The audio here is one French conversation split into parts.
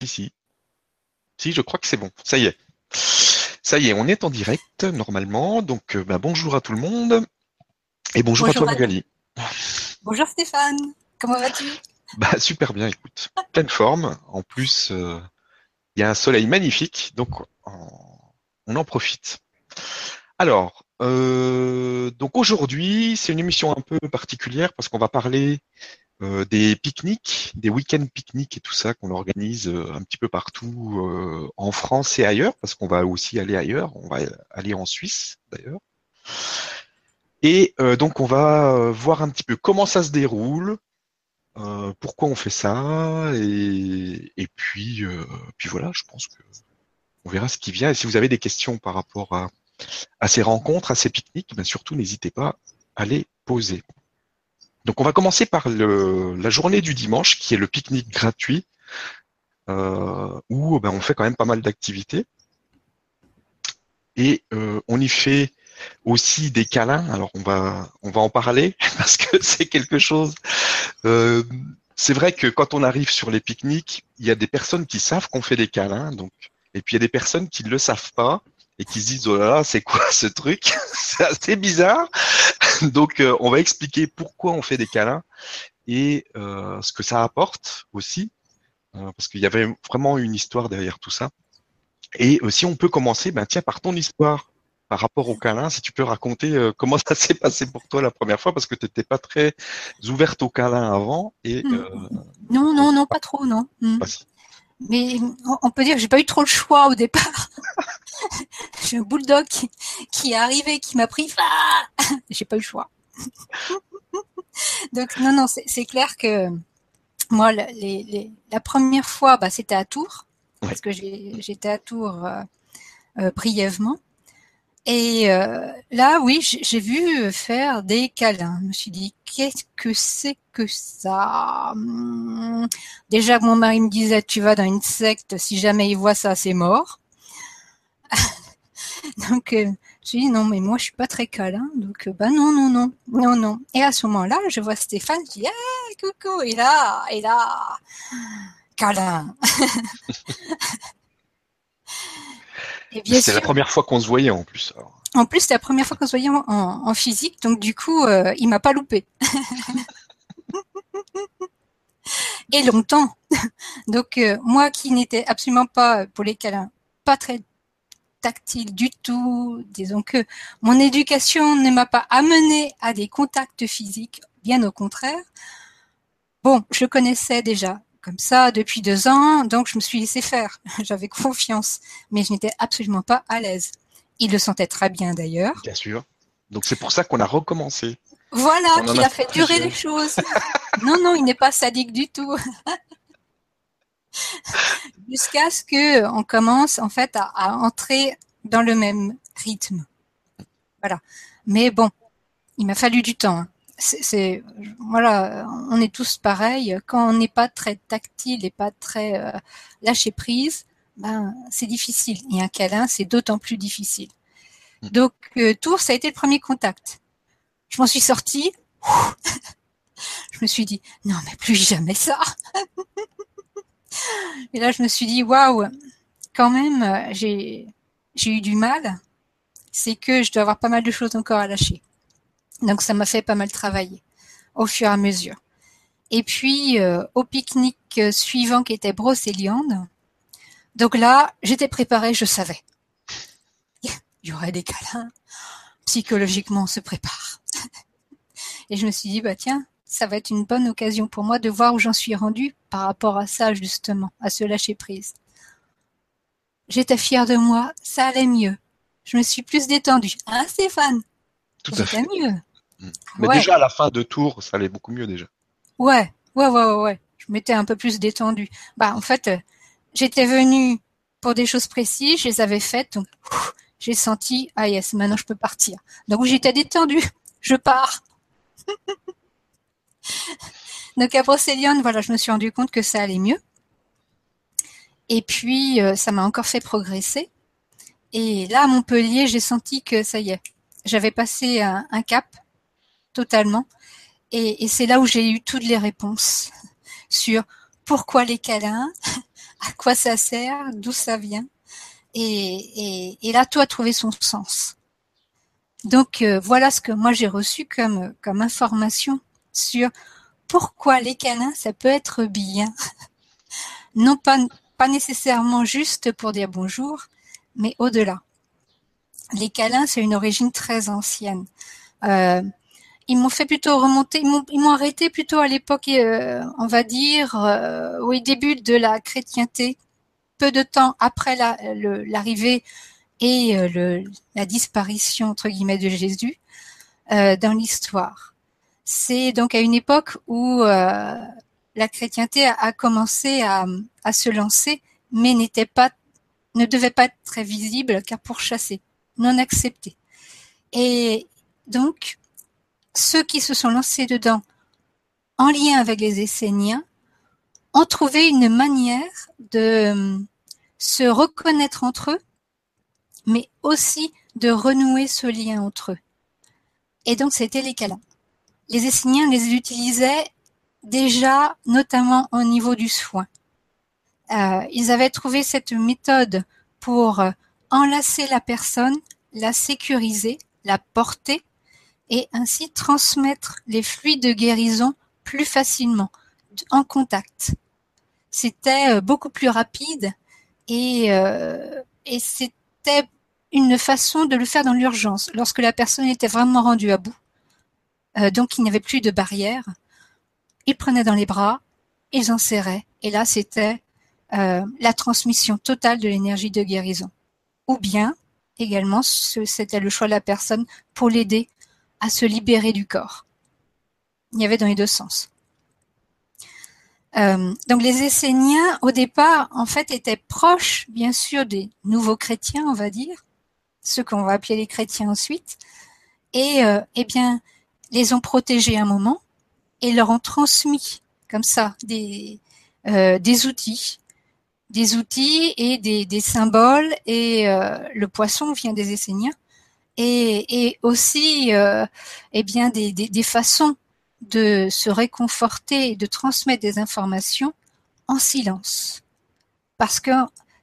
Ici. Si, je crois que c'est bon. Ça y est. Ça y est, on est en direct normalement. Donc, euh, bah, bonjour à tout le monde. Et bonjour, à toi, Magali. Bonjour Stéphane. Comment vas-tu? Bah super bien, écoute. Pleine forme. En plus, euh, il y a un soleil magnifique, donc on en profite. Alors, euh, donc aujourd'hui, c'est une émission un peu particulière parce qu'on va parler euh, des pique-niques, des week-ends pique-niques et tout ça qu'on organise euh, un petit peu partout euh, en France et ailleurs, parce qu'on va aussi aller ailleurs, on va aller en Suisse d'ailleurs. Et donc on va voir un petit peu comment ça se déroule, pourquoi on fait ça, et, puis, puis voilà, je pense que on verra ce qui vient. Et si vous avez des questions par rapport à, à ces rencontres, à ces pique-niques, ben surtout n'hésitez pas à les poser. Donc on va commencer par la journée du dimanche, qui est le pique-nique gratuit, euh, où ben, on fait quand même pas mal d'activités. Et euh, on y fait aussi des câlins. Alors on va on va en parler parce que c'est quelque chose. Euh, c'est vrai que quand on arrive sur les pique-niques, il y a des personnes qui savent qu'on fait des câlins, donc et puis il y a des personnes qui ne le savent pas et qui se disent oh là là c'est quoi ce truc? C'est assez bizarre donc euh, on va expliquer pourquoi on fait des câlins et euh, ce que ça apporte aussi euh, parce qu'il y avait vraiment une histoire derrière tout ça et si on peut commencer ben tiens par ton histoire par rapport au câlin, si tu peux raconter comment ça s'est passé pour toi la première fois, parce que tu n'étais pas très ouverte au câlin avant. Et, hmm. non, non, non, pas trop, non. Hmm. Mais on peut dire que j'ai pas eu trop le choix au départ. j'ai un bulldog qui, est arrivé, qui m'a pris. Ah j'ai pas eu le choix. Donc non, non, c'est clair que moi, la première fois, bah, c'était à Tours, parce que j'étais à Tours euh, euh, brièvement. Et euh, là, oui, j'ai vu faire des câlins. Je me suis dit, qu'est-ce que c'est que ça? Déjà que mon mari me disait, tu vas dans une secte, si jamais il voit ça, c'est mort. donc, euh, je dit, non, mais moi, je suis pas très câlin. Donc, euh, bah non, non, non, non, non. Et à ce moment-là, je vois Stéphane, je dis, ah, coucou, et là, et là, câlin. C'est la première fois qu'on se voyait en plus. En plus, c'est la première fois qu'on se voyait en, physique, donc du coup, euh, il m'a pas loupé. Et longtemps. Donc euh, moi qui n'étais absolument pas pour les câlins, pas très tactile du tout, disons que mon éducation ne m'a pas amené à des contacts physiques, bien au contraire. Bon, je connaissais déjà comme ça depuis deux ans, donc je me suis laissé faire. J'avais confiance, mais je n'étais absolument pas à l'aise. Il le sentait très bien d'ailleurs. Bien sûr. Donc c'est pour ça qu'on a recommencé. Voilà, qu'il a, fait durer les choses. non, non, il n'est pas sadique du tout. Jusqu'à ce que on commence en fait à, entrer dans le même rythme. Voilà. Mais bon, il m'a fallu du temps. Hein c'est voilà, on est tous pareils. Quand on n'est pas très tactile et pas très euh, lâché prise, ben c'est difficile. Et un câlin, c'est d'autant plus difficile. Hmm. Donc euh, Tours, ça a été le premier contact. Je m'en suis sortie. je me suis dit non mais plus jamais ça. et là je me suis dit waouh, quand même j'ai eu du mal. C'est que je dois avoir pas mal de choses encore à lâcher. Donc ça m'a fait pas mal travailler au fur et à mesure. Et puis euh, au pique-nique suivant qui était Brocéliande, donc là j'étais préparée, je savais. Il y aurait des câlins. Psychologiquement on se prépare. Et je me suis dit bah tiens, ça va être une bonne occasion pour moi de voir où j'en suis rendue par rapport à ça justement, à ce lâcher prise. J'étais fière de moi, ça allait mieux. Je me suis plus détendue. Hein Stéphane? Tout à fait. mieux. Mais déjà à la fin de tour, ça allait beaucoup mieux déjà. Ouais, ouais, ouais, ouais. Je m'étais un peu plus détendue. Bah en fait, euh, j'étais venue pour des choses précises, je les avais faites, donc j'ai senti ah yes, maintenant je peux partir. Donc j'étais détendue, je pars. donc à Brocéliande, voilà, je me suis rendu compte que ça allait mieux. Et puis euh, ça m'a encore fait progresser. Et là à Montpellier, j'ai senti que ça y est, j'avais passé un cap totalement. Et, c'est là où j'ai eu toutes les réponses sur pourquoi les câlins, à quoi ça sert, d'où ça vient. Et, là, tout a trouvé son sens. Donc euh, voilà ce que moi j'ai reçu comme, comme information sur pourquoi les câlins, ça peut être bien. non pas, pas nécessairement juste pour dire bonjour, mais au-delà. Les câlins, c'est une origine très ancienne. Euh, ils m'ont fait plutôt remonter, ils m'ont arrêté plutôt à l'époque, euh, on va dire, euh, au début de la chrétienté, peu de temps après l'arrivée et euh, la disparition entre guillemets de Jésus euh, dans l'histoire. C'est donc à une époque où euh, la chrétienté a, commencé à, à, se lancer, mais n'était pas, ne devait pas être très visible car pourchassée, non acceptée. Et donc ceux qui se sont lancés dedans en lien avec les Esséniens ont trouvé une manière de euh, se reconnaître entre eux, mais aussi de renouer ce lien entre eux. Et donc, c'était les câlins. Les Esséniens les utilisaient déjà, notamment au niveau du soin. Euh, ils avaient trouvé cette méthode pour enlacer la personne, la sécuriser, la porter et ainsi transmettre les fluides de guérison plus facilement en contact. C'était euh, beaucoup plus rapide euh, et c'était une façon de le faire dans l'urgence, lorsque la personne était vraiment rendue à bout. Euh, donc il n'y avait plus de barrière. Ils prenaient dans les bras, ils en serraient, et là c'était euh, la transmission totale de l'énergie de guérison. Ou bien, également, c'était le choix de la personne pour l'aider à se libérer du corps. Il y avait dans les deux sens. Euh, donc les Esséniens, au départ, en fait, étaient proches, bien sûr, des nouveaux chrétiens, on va dire, ceux qu'on va appeler les chrétiens ensuite, et eh bien, les ont protégés un moment et leur ont transmis comme ça des euh, outils, des outils et des, des symboles. Et euh, le poisson vient des Esséniens et, aussi euh, eh bien des, des, façons de se réconforter et de transmettre des informations en silence. Parce que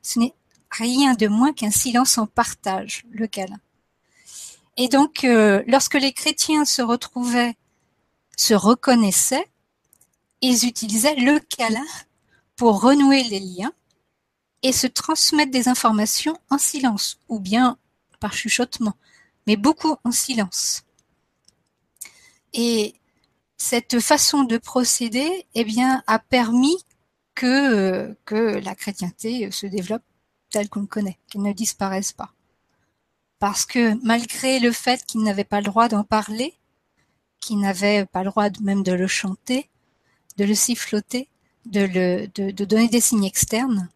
ce n'est rien de moins qu'un silence en partage, le câlin. Et donc, euh, lorsque les chrétiens se retrouvaient, se reconnaissaient, ils utilisaient le câlin pour renouer les liens et se transmettre des informations en silence ou bien par chuchotement mais beaucoup en silence. Et cette façon de procéder, eh bien, a permis que, que la chrétienté se développe telle qu'on le connaît, qu'elle ne disparaisse pas. Parce que malgré le fait qu'ils n'avaient pas le droit d'en parler, qu'ils n'avaient pas le droit même de le chanter, de le siffloter, de, donner des signes externes,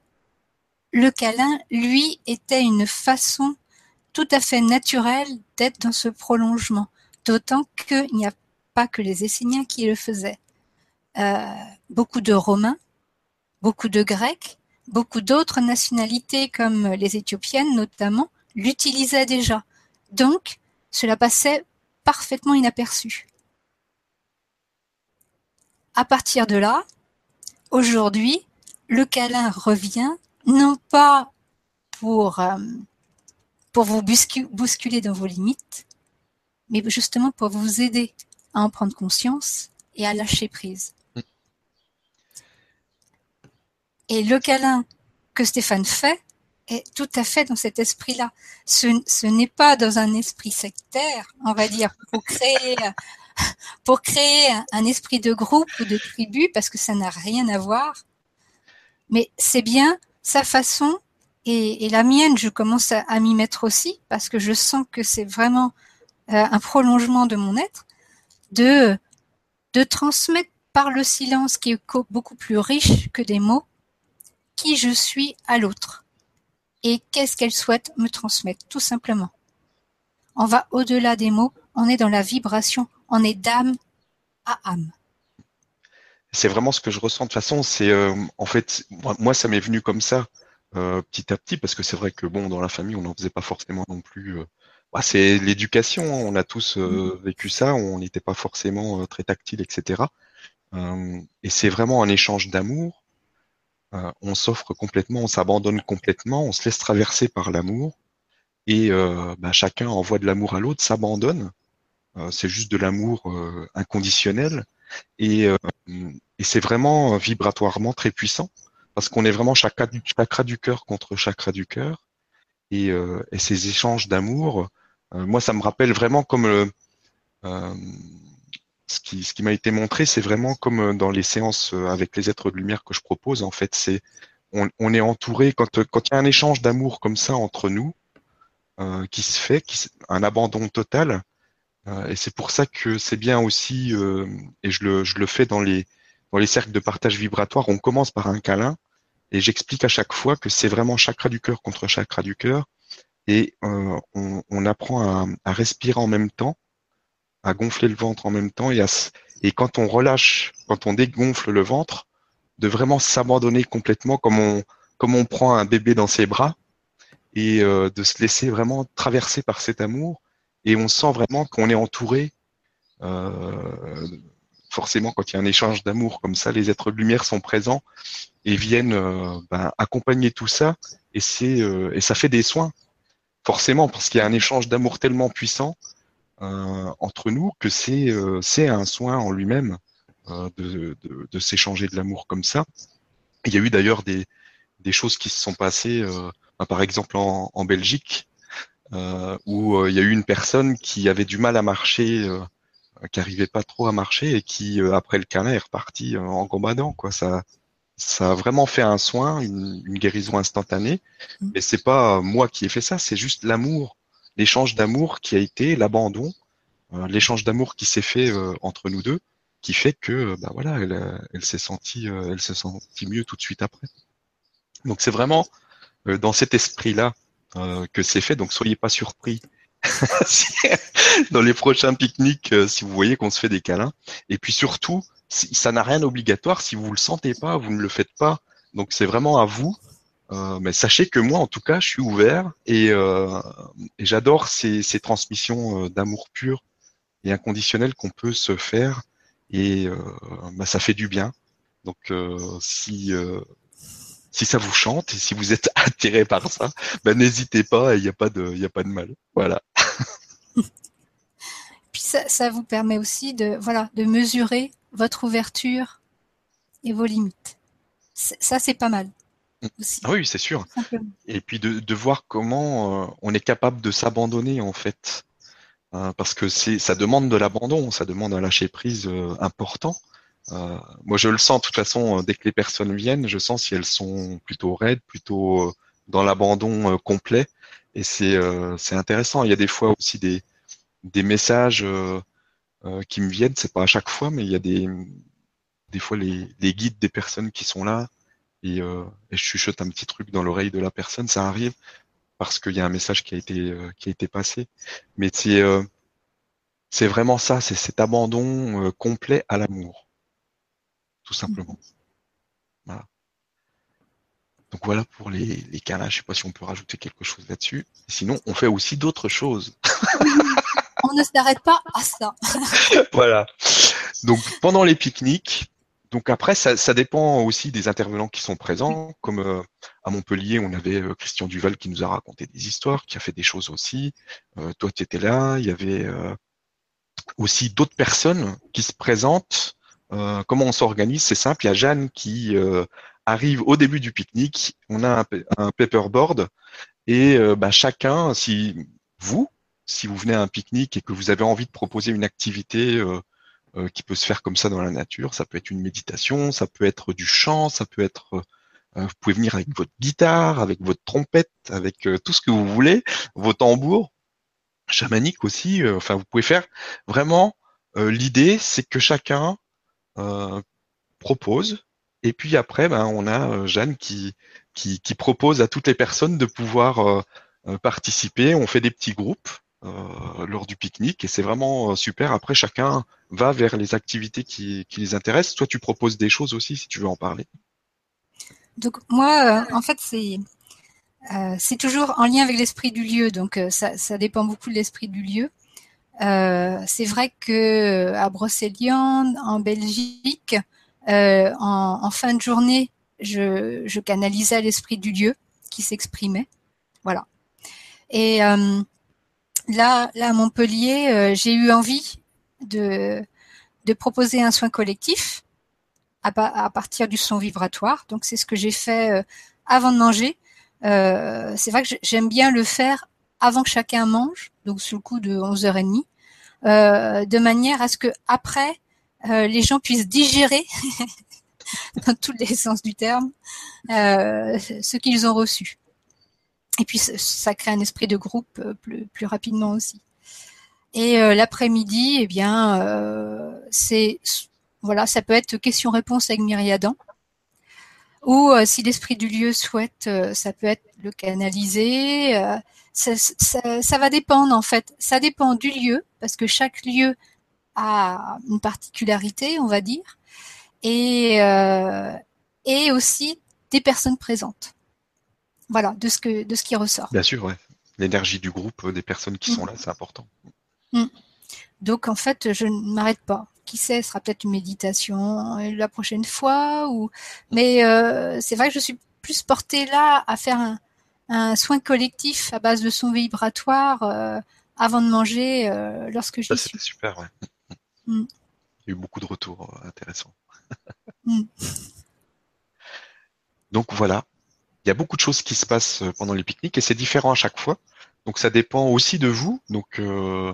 le câlin, lui, était une façon tout à fait naturel d'être dans ce prolongement, d'autant qu'il n'y a pas que les Esséniens qui le faisaient. Euh, beaucoup de Romains, beaucoup de Grecs, beaucoup d'autres nationalités comme les Éthiopiennes notamment l'utilisaient déjà. Donc, cela passait parfaitement inaperçu. À partir de là, aujourd'hui, le câlin revient non pas pour euh, pour vous bousculer dans vos limites, mais justement pour vous aider à en prendre conscience et à lâcher prise. Et le câlin que Stéphane fait est tout à fait dans cet esprit-là. Ce, ce n'est pas dans un esprit sectaire, on va dire, pour créer, un esprit de groupe ou de tribu, parce que ça n'a rien à voir. Mais c'est bien sa façon et, la mienne, je commence à, m'y mettre aussi parce que je sens que c'est vraiment euh, un prolongement de mon être, de transmettre par le silence qui est beaucoup plus riche que des mots, qui je suis à l'autre et qu'est-ce qu'elle souhaite me transmettre, tout simplement? On va au-delà des mots, on est dans la vibration, on est d'âme à âme. C'est vraiment ce que je ressens de toute façon. C'est euh, en fait moi ça m'est venu comme ça euh, petit à petit, parce que c'est vrai que bon, dans la famille, on n'en faisait pas forcément non plus. Euh, bah, c'est l'éducation, hein, on a tous euh, mmh. vécu ça, on n'était pas forcément très tactile, etc. et c'est vraiment un échange d'amour on s'offre complètement, on s'abandonne complètement, on se laisse traverser par l'amour et bah, chacun envoie de l'amour à l'autre, s'abandonne. c'est juste de l'amour inconditionnel et, c'est vraiment vibratoirement très puissant parce qu'on est vraiment chakra du, chakra cœur contre chakra du cœur et, et ces échanges d'amour. moi, ça me rappelle vraiment comme euh, ce qui, m'a été montré, c'est vraiment comme euh, dans les séances euh, avec les êtres de lumière que je propose. En fait, c'est on, est entouré quand quand il y a un échange d'amour comme ça entre nous euh, qui se fait, un abandon total. Euh, et c'est pour ça que c'est bien aussi, euh, et je le, fais dans les cercles de partage vibratoire. On commence par un câlin et j'explique à chaque fois que c'est vraiment chakra du cœur contre chakra du cœur et on, apprend à respirer en même temps à gonfler le ventre en même temps et, et quand on relâche, quand on dégonfle le ventre, de vraiment s'abandonner complètement comme on, comme on prend un bébé dans ses bras et euh, de se laisser vraiment traverser par cet amour et on sent vraiment qu'on est entouré. Euh, forcément, quand il y a un échange d'amour comme ça, les êtres de lumière sont présents et viennent euh, ben, accompagner tout ça et c'est et ça fait des soins forcément parce qu'il y a un échange d'amour tellement puissant entre nous que c'est euh, c'est un soin en lui-même euh, de, de, de s'échanger de l'amour comme ça. Il y a eu d'ailleurs des, des choses qui se sont passées, bah, par exemple en, en Belgique, où il y a eu une personne qui avait du mal à marcher, qui arrivait pas trop à marcher et qui, après le câlin, est reparti en combattant. Quoi. Ça, ça a vraiment fait un soin, une, une guérison instantanée. Mmh. Mais c'est pas moi qui ai fait ça, c'est juste l'amour l'échange d'amour qui a été, l'abandon, euh, l'échange d'amour qui s'est fait euh, entre nous deux, qui fait que euh, bah voilà, elle, elle s'est sentie, elle s'est sentie mieux tout de suite après. Donc c'est vraiment dans cet esprit-là que c'est fait. Donc soyez pas surpris dans les prochains pique-niques si vous voyez qu'on se fait des câlins. Et puis surtout, ça n'a rien d'obligatoire. Si vous le sentez pas, vous ne le faites pas. Donc c'est vraiment à vous euh, mais sachez que moi, en tout cas, je suis ouvert et, euh, et j'adore ces, transmissions euh, d'amour pur et inconditionnel qu'on peut se faire et bah, ça fait du bien. Donc, si si ça vous chante et si vous êtes attiré par ça, ben n'hésitez pas, il n'y a pas de a pas de mal. Voilà. Puis ça, ça vous permet aussi de voilà de mesurer votre ouverture et vos limites. Ça, c'est pas mal. Ah oui, c'est sûr. Et puis de, de voir comment euh, on est capable de s'abandonner en fait, euh, parce que c'est ça demande de l'abandon, ça demande un lâcher prise euh, important. moi, je le sens de toute façon dès que les personnes viennent, je sens si elles sont plutôt raides, plutôt dans l'abandon complet, et c'est c'est intéressant. Il y a des fois aussi des des messages qui me viennent, c'est pas à chaque fois, mais il y a des des fois les, les guides des personnes qui sont là et, euh, et, je chuchote un petit truc dans l'oreille de la personne, ça arrive parce qu'il y a un message qui a été euh, qui a été passé. Mais c'est euh, c'est vraiment ça, c'est cet abandon euh, complet à l'amour, tout simplement. Voilà. Donc voilà pour les, les câlins. Je sais pas si on peut rajouter quelque chose là-dessus. Sinon, on fait aussi d'autres choses. on ne s'arrête pas à ça. voilà. Donc pendant les pique-niques, donc après, ça, dépend aussi des intervenants qui sont présents. Comme euh, à Montpellier, on avait euh, Christian Duval qui nous a raconté des histoires, qui a fait des choses aussi. Euh, toi, tu étais là. Il y avait aussi d'autres personnes qui se présentent. comment on s'organise C'est simple. Il y a Jeanne qui arrive au début du pique-nique. On a un, un paperboard et bah, chacun, si vous, si vous venez à un pique-nique et que vous avez envie de proposer une activité euh, qui peut se faire comme ça dans la nature. Ça peut être une méditation, ça peut être du chant, ça peut être euh, vous pouvez venir avec votre guitare, avec votre trompette, avec euh, tout ce que vous voulez, vos tambours, chamaniques aussi. enfin, vous pouvez faire vraiment. L'idée, c'est que chacun propose, et puis après, ben, on a Jeanne qui, qui, qui propose à toutes les personnes de pouvoir participer. On fait des petits groupes euh, lors du pique-nique et c'est vraiment euh, super. Après, chacun va vers les activités qui, qui, les intéressent. Toi, tu proposes des choses aussi si tu veux en parler. Donc moi, euh, en fait, c'est euh, c'est toujours en lien avec l'esprit du lieu. Donc ça, ça, dépend beaucoup de l'esprit du lieu. c'est vrai que à Brocéliande, en Belgique, en, en, fin de journée, je, je canalisais l'esprit du lieu qui s'exprimait. Voilà. Et euh, là, là à Montpellier, euh, j'ai eu envie de, de proposer un soin collectif à, à partir du son vibratoire. Donc c'est ce que j'ai fait euh, avant de manger. Euh, c'est vrai que j'aime bien le faire avant que chacun mange, donc sous le coup de 11h30, euh, de manière à ce que après euh, les gens puissent digérer dans tous les sens du terme euh, ce qu'ils ont reçu. Et puis ça crée un esprit de groupe euh, plus, rapidement aussi. Et euh, l'après-midi, eh bien, euh, c'est voilà, ça peut être question-réponse avec Myriadan. Ou si l'esprit du lieu souhaite, ça peut être le canaliser. Ça, ça, ça, va dépendre en fait. Ça dépend du lieu parce que chaque lieu a une particularité, on va dire, et et aussi des personnes présentes voilà, de ce que de ce qui ressort. Bien sûr, ouais. L'énergie du groupe, des personnes qui sont là, c'est important. Mm. Donc en fait, je ne m'arrête pas. Qui sait, ce sera peut-être une méditation euh, la prochaine fois, ou mais euh, c'est vrai que je suis plus portée là à faire un, un soin collectif à base de son vibratoire euh, avant de manger euh, lorsque je Ça c'était super, ouais. Mm. Il y a eu beaucoup de retours euh, intéressants. mm. Donc voilà, il y a beaucoup de choses qui se passent euh, pendant les pique-niques et c'est différent à chaque fois. Donc ça dépend aussi de vous. Donc euh,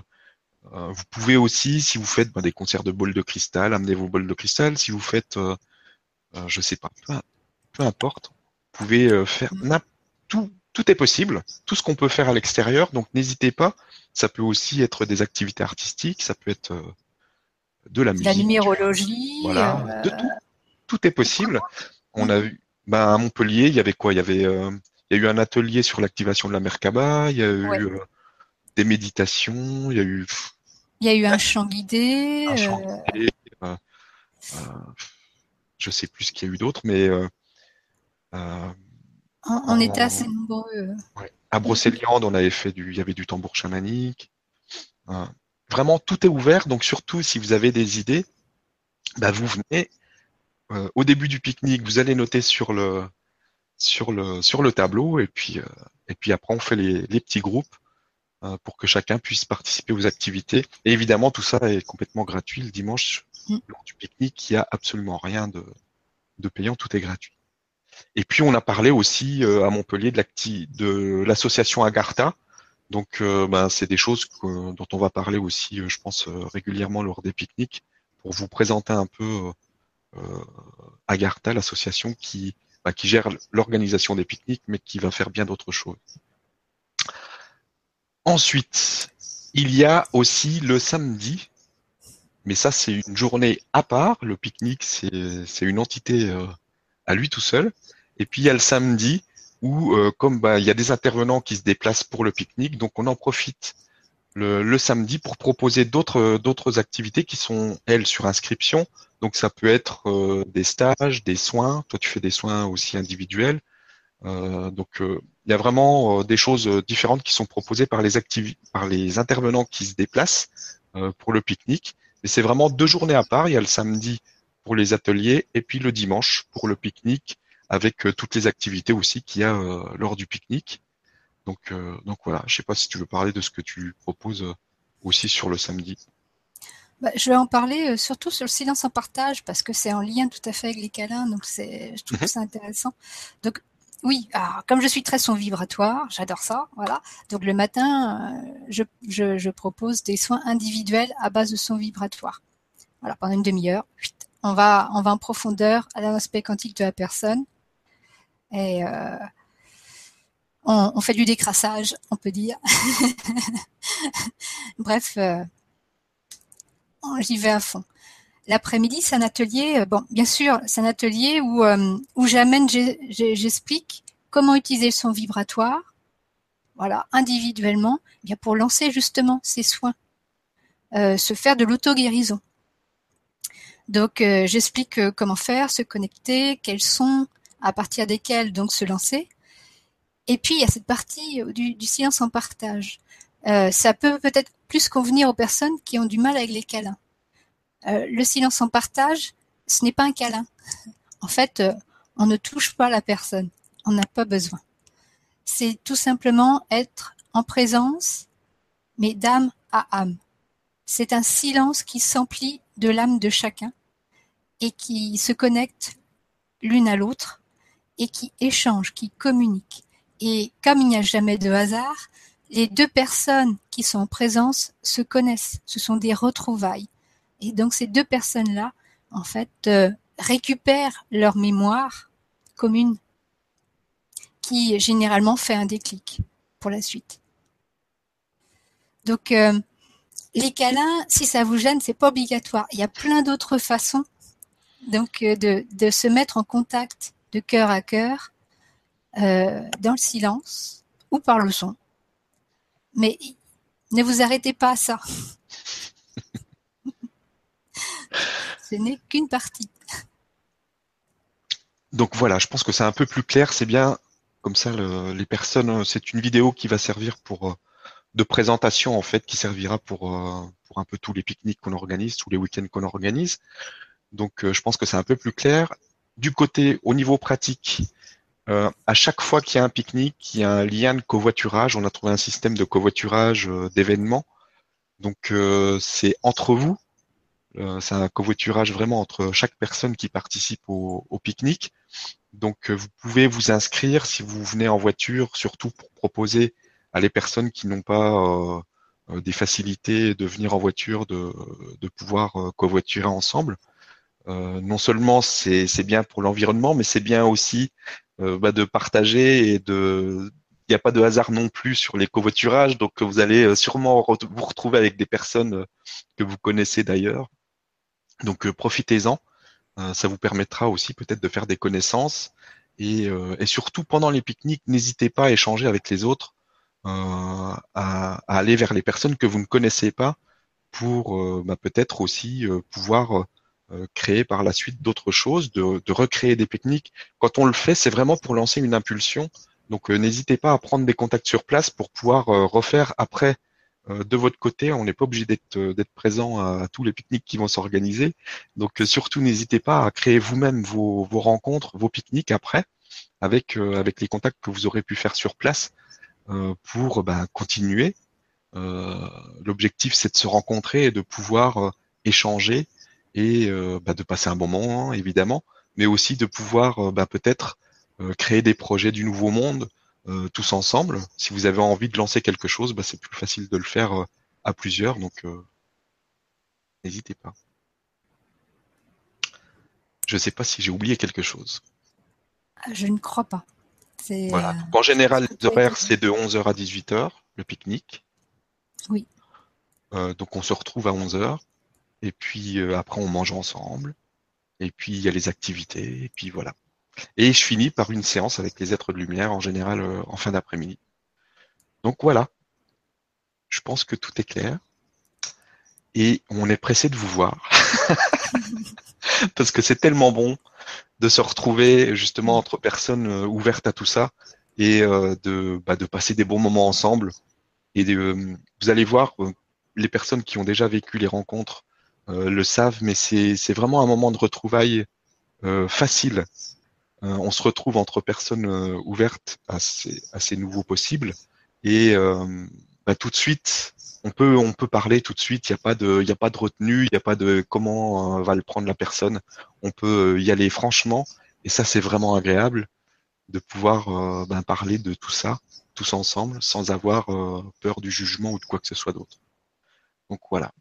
euh, vous pouvez aussi, si vous faites ben, des concerts de bols de cristal, amener vos bols de cristal. Si vous faites, euh, euh je sais pas, peu, peu, importe, vous pouvez faire tout. Tout est possible, tout ce qu'on peut faire à l'extérieur. Donc n'hésitez pas. Ça peut aussi être des activités artistiques, ça peut être de la musique, la numérologie, voilà, de tout. Tout est possible. On a vu, ben, à Montpellier, il y avait quoi? Il y avait, euh, il y a eu un atelier sur l'activation de la Merkaba, il y a eu ouais. euh, des méditations, il y a eu. Il y a eu un chant guidé. Un chant guidé euh, je sais plus ce qu'il y a eu d'autre, mais. on, on était assez nombreux. Ouais. À Brocéliande, on avait fait du, il y avait du tambour chamanique. vraiment, tout est ouvert. Donc surtout, si vous avez des idées, bah, vous venez euh, au début du pique-nique, vous allez noter sur le sur le sur le tableau et puis euh, et puis après on fait les, les petits groupes euh, pour que chacun puisse participer aux activités. Et évidemment, tout ça est complètement gratuit le dimanche mmh. lors du pique-nique. Il n'y a absolument rien de de payant, tout est gratuit. Et puis on a parlé aussi euh, à Montpellier de de l'association Agartha. Donc euh, ben, c'est des choses que, dont on va parler aussi, je pense, régulièrement lors des pique-niques pour vous présenter un peu euh, Agartha, l'association qui, bah, qui gère l'organisation des pique-niques, mais qui va faire bien d'autres choses. Ensuite, il y a aussi le samedi, mais ça c'est une journée à part. Le pique-nique c'est une entité euh, à lui tout seul. Et puis il y a le samedi où, euh, comme bah, il y a des intervenants qui se déplacent pour le pique-nique, donc on en profite le, samedi pour proposer d'autres activités qui sont elles sur inscription donc ça peut être euh, des stages, des soins. Toi, tu fais des soins aussi individuels. Euh, donc euh, il y a vraiment des choses différentes qui sont proposées par les par les intervenants qui se déplacent pour le pique-nique. Mais c'est vraiment deux journées à part. Il y a le samedi pour les ateliers et puis le dimanche pour le pique-nique avec toutes les activités aussi qu'il y a lors du pique-nique. Donc, donc voilà, je sais pas si tu veux parler de ce que tu proposes aussi sur le samedi. Bah, je vais en parler euh, surtout sur le silence en partage parce que c'est en lien tout à fait avec les câlins, donc c'est, je trouve que c'est intéressant. Donc oui, alors, comme je suis très son vibratoire, j'adore ça, voilà. Donc le matin, euh, je, je, je, propose des soins individuels à base de son vibratoire. Voilà, pendant une demi-heure, on va, on va en profondeur à l'aspect quantique de la personne et euh, on, on, fait du décrassage, on peut dire. Bref. Euh, j'y vais à fond. L'après-midi, c'est un atelier, euh, bon, bien sûr, c'est un atelier où, euh, où j'amène, j'explique comment utiliser son vibratoire, voilà, individuellement, eh bien pour lancer justement ces soins, euh, se faire de l'auto-guérison. Donc, j'explique comment faire, se connecter, quels sont, à partir desquels donc se lancer. Et puis, il y a cette partie du silence en partage. Euh, ça peut peut-être plus convenir aux personnes qui ont du mal avec les câlins. Euh, le silence en partage, ce n'est pas un câlin. En fait, euh, On ne touche pas la personne. On n'a pas besoin. C'est tout simplement être en présence, mais d'âme à âme. C'est un silence qui s'emplit de l'âme de chacun et qui se connecte l'une à l'autre et qui échange, qui communique. Et comme il n'y a jamais de hasard, les deux personnes qui sont en présence se connaissent. Ce sont des retrouvailles. Et donc ces deux personnes-là, en fait, euh, récupèrent leur mémoire commune qui généralement fait un déclic pour la suite. Donc euh, les câlins, si ça vous gêne, c'est pas obligatoire. Il y a plein d'autres façons donc euh, de, se mettre en contact de cœur à cœur dans le silence ou par le son. Mais ne vous arrêtez pas à ça. Ce n'est qu'une partie. Donc voilà, je pense que c'est un peu plus clair. C'est bien comme ça, le, les personnes. C'est une vidéo qui va servir pour euh, de présentation en fait, qui servira pour euh, pour un peu tous les pique-niques qu'on organise, tous les week-ends qu'on organise. Donc je pense que c'est un peu plus clair. Du côté au niveau pratique, euh, à chaque fois qu'il y a un pique-nique, il y a un lien de covoiturage. On a trouvé un système de covoiturage euh, d'événements. Donc euh, c'est entre vous. c'est un covoiturage vraiment entre chaque personne qui participe au, pique-nique. Donc vous pouvez vous inscrire si vous venez en voiture, surtout pour proposer à les personnes qui n'ont pas des facilités de venir en voiture, de, de pouvoir covoiturer ensemble. non seulement c'est bien pour l'environnement, mais c'est bien aussi euh, bah, de partager et de il n'y a pas de hasard non plus sur les covoiturages, donc vous allez euh, sûrement vous retrouver avec des personnes euh, que vous connaissez d'ailleurs. Donc profitez-en, ça vous permettra aussi peut-être de faire des connaissances. Et, et surtout pendant les pique-niques, n'hésitez pas à échanger avec les autres, à, aller vers les personnes que vous ne connaissez pas pour bah, peut-être aussi pouvoir euh, créer par la suite d'autres choses, de, de, recréer des techniques. Quand on le fait, c'est vraiment pour lancer une impulsion. Donc euh, n'hésitez pas à prendre des contacts sur place pour pouvoir euh, refaire après de votre côté. On n'est pas obligé d'être présent à, tous les pique-niques qui vont s'organiser. Donc surtout n'hésitez pas à créer vous-même vos, vos, rencontres, vos pique-niques après, avec avec les contacts que vous aurez pu faire sur place pour ben, continuer. L'objectif c'est de se rencontrer et de pouvoir échanger et euh, bah, de passer un bon moment, évidemment, mais aussi de pouvoir euh, bah, peut-être euh, créer des projets du nouveau monde tous ensemble. Si vous avez envie de lancer quelque chose, bah, c'est plus facile de le faire à plusieurs, donc n'hésitez pas. Je ne sais pas si j'ai oublié quelque chose. Je ne crois pas. Voilà. en général, les horaires, c'est de 11h à 18h, le pique-nique. Oui. donc on se retrouve à 11h. Et puis euh, après, on mange ensemble. Et puis il y a les activités. Et puis voilà. Et je finis par une séance avec les êtres de lumière, en général euh, en fin d'après-midi. Donc voilà. Je pense que tout est clair. Et on est pressé de vous voir. Parce que c'est tellement bon de se retrouver justement entre personnes euh, ouvertes à tout ça et de, bah, de passer des bons moments ensemble. Et de, vous allez voir, les personnes qui ont déjà vécu les rencontres euh, le savent, mais c'est vraiment un moment de retrouvailles euh, facile. Euh, on se retrouve entre personnes ouvertes à ces, nouveaux possibles et bah, tout de suite, on peut parler tout de suite. Il n'y a pas de il y a pas de retenue, il n'y a pas de comment va le prendre la personne. On peut y aller franchement et ça c'est vraiment agréable de pouvoir ben, parler de tout ça tous ensemble sans avoir peur du jugement ou de quoi que ce soit d'autre. Donc voilà.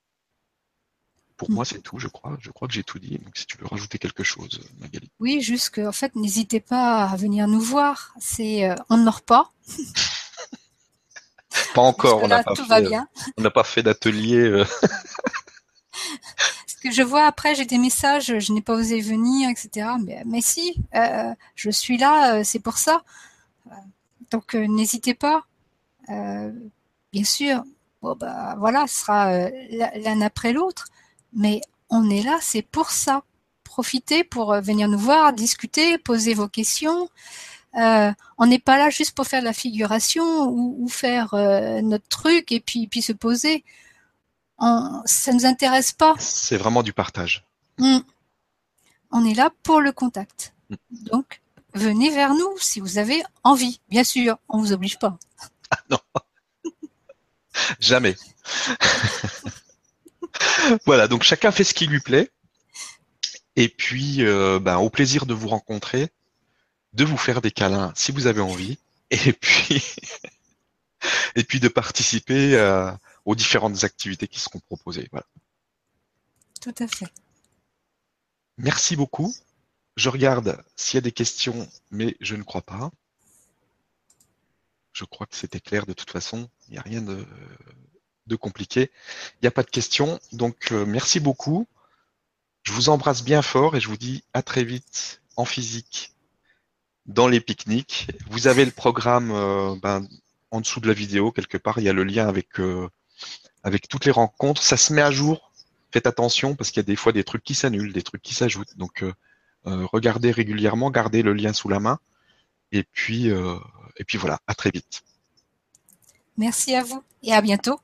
Pour moi, c'est tout, je crois. Je crois que j'ai tout dit. Donc, si tu veux rajouter quelque chose, Magali. Oui, juste que, en fait, n'hésitez pas à venir nous voir. C'est, euh, on ne meurt pas. pas encore. on n'a pas, pas, fait d'atelier. Euh. Ce que je vois après, j'ai des messages, je n'ai pas osé venir, etc. Mais, mais si, euh, je suis là, c'est pour ça. Donc, n'hésitez pas. bien sûr, bon, bah, voilà, ce sera l'un après l'autre mais on est là, c'est pour ça. Profitez pour euh, venir nous voir, discuter, poser vos questions. Euh, on n'est pas là juste pour faire de la figuration ou, faire euh, notre truc et puis, puis se poser. On, ça nous intéresse pas. C'est vraiment du partage. Hmm. On est là pour le contact. Hmm. Donc, venez vers nous si vous avez envie. Bien sûr, on vous oblige pas. Ah non. Jamais. voilà, donc chacun fait ce qui lui plaît. Et puis, euh, ben, au plaisir de vous rencontrer, de vous faire des câlins si vous avez envie, et puis, et puis de participer euh, aux différentes activités qui seront proposées. Voilà. Tout à fait. Merci beaucoup. Je regarde s'il y a des questions, mais je ne crois pas. Je crois que c'était clair de toute façon. Il n'y a rien de, de compliqué. Il n'y a pas de questions. Donc, euh, merci beaucoup. Je vous embrasse bien fort et je vous dis à très vite en physique dans les pique-niques. Vous avez le programme euh, ben, en dessous de la vidéo, quelque part, il y a le lien avec, euh, avec toutes les rencontres. Ça se met à jour. Faites attention parce qu'il y a des fois des trucs qui s'annulent, des trucs qui s'ajoutent. Donc, regardez régulièrement, gardez le lien sous la main. Et puis, et puis voilà, à très vite. Merci à vous et à bientôt.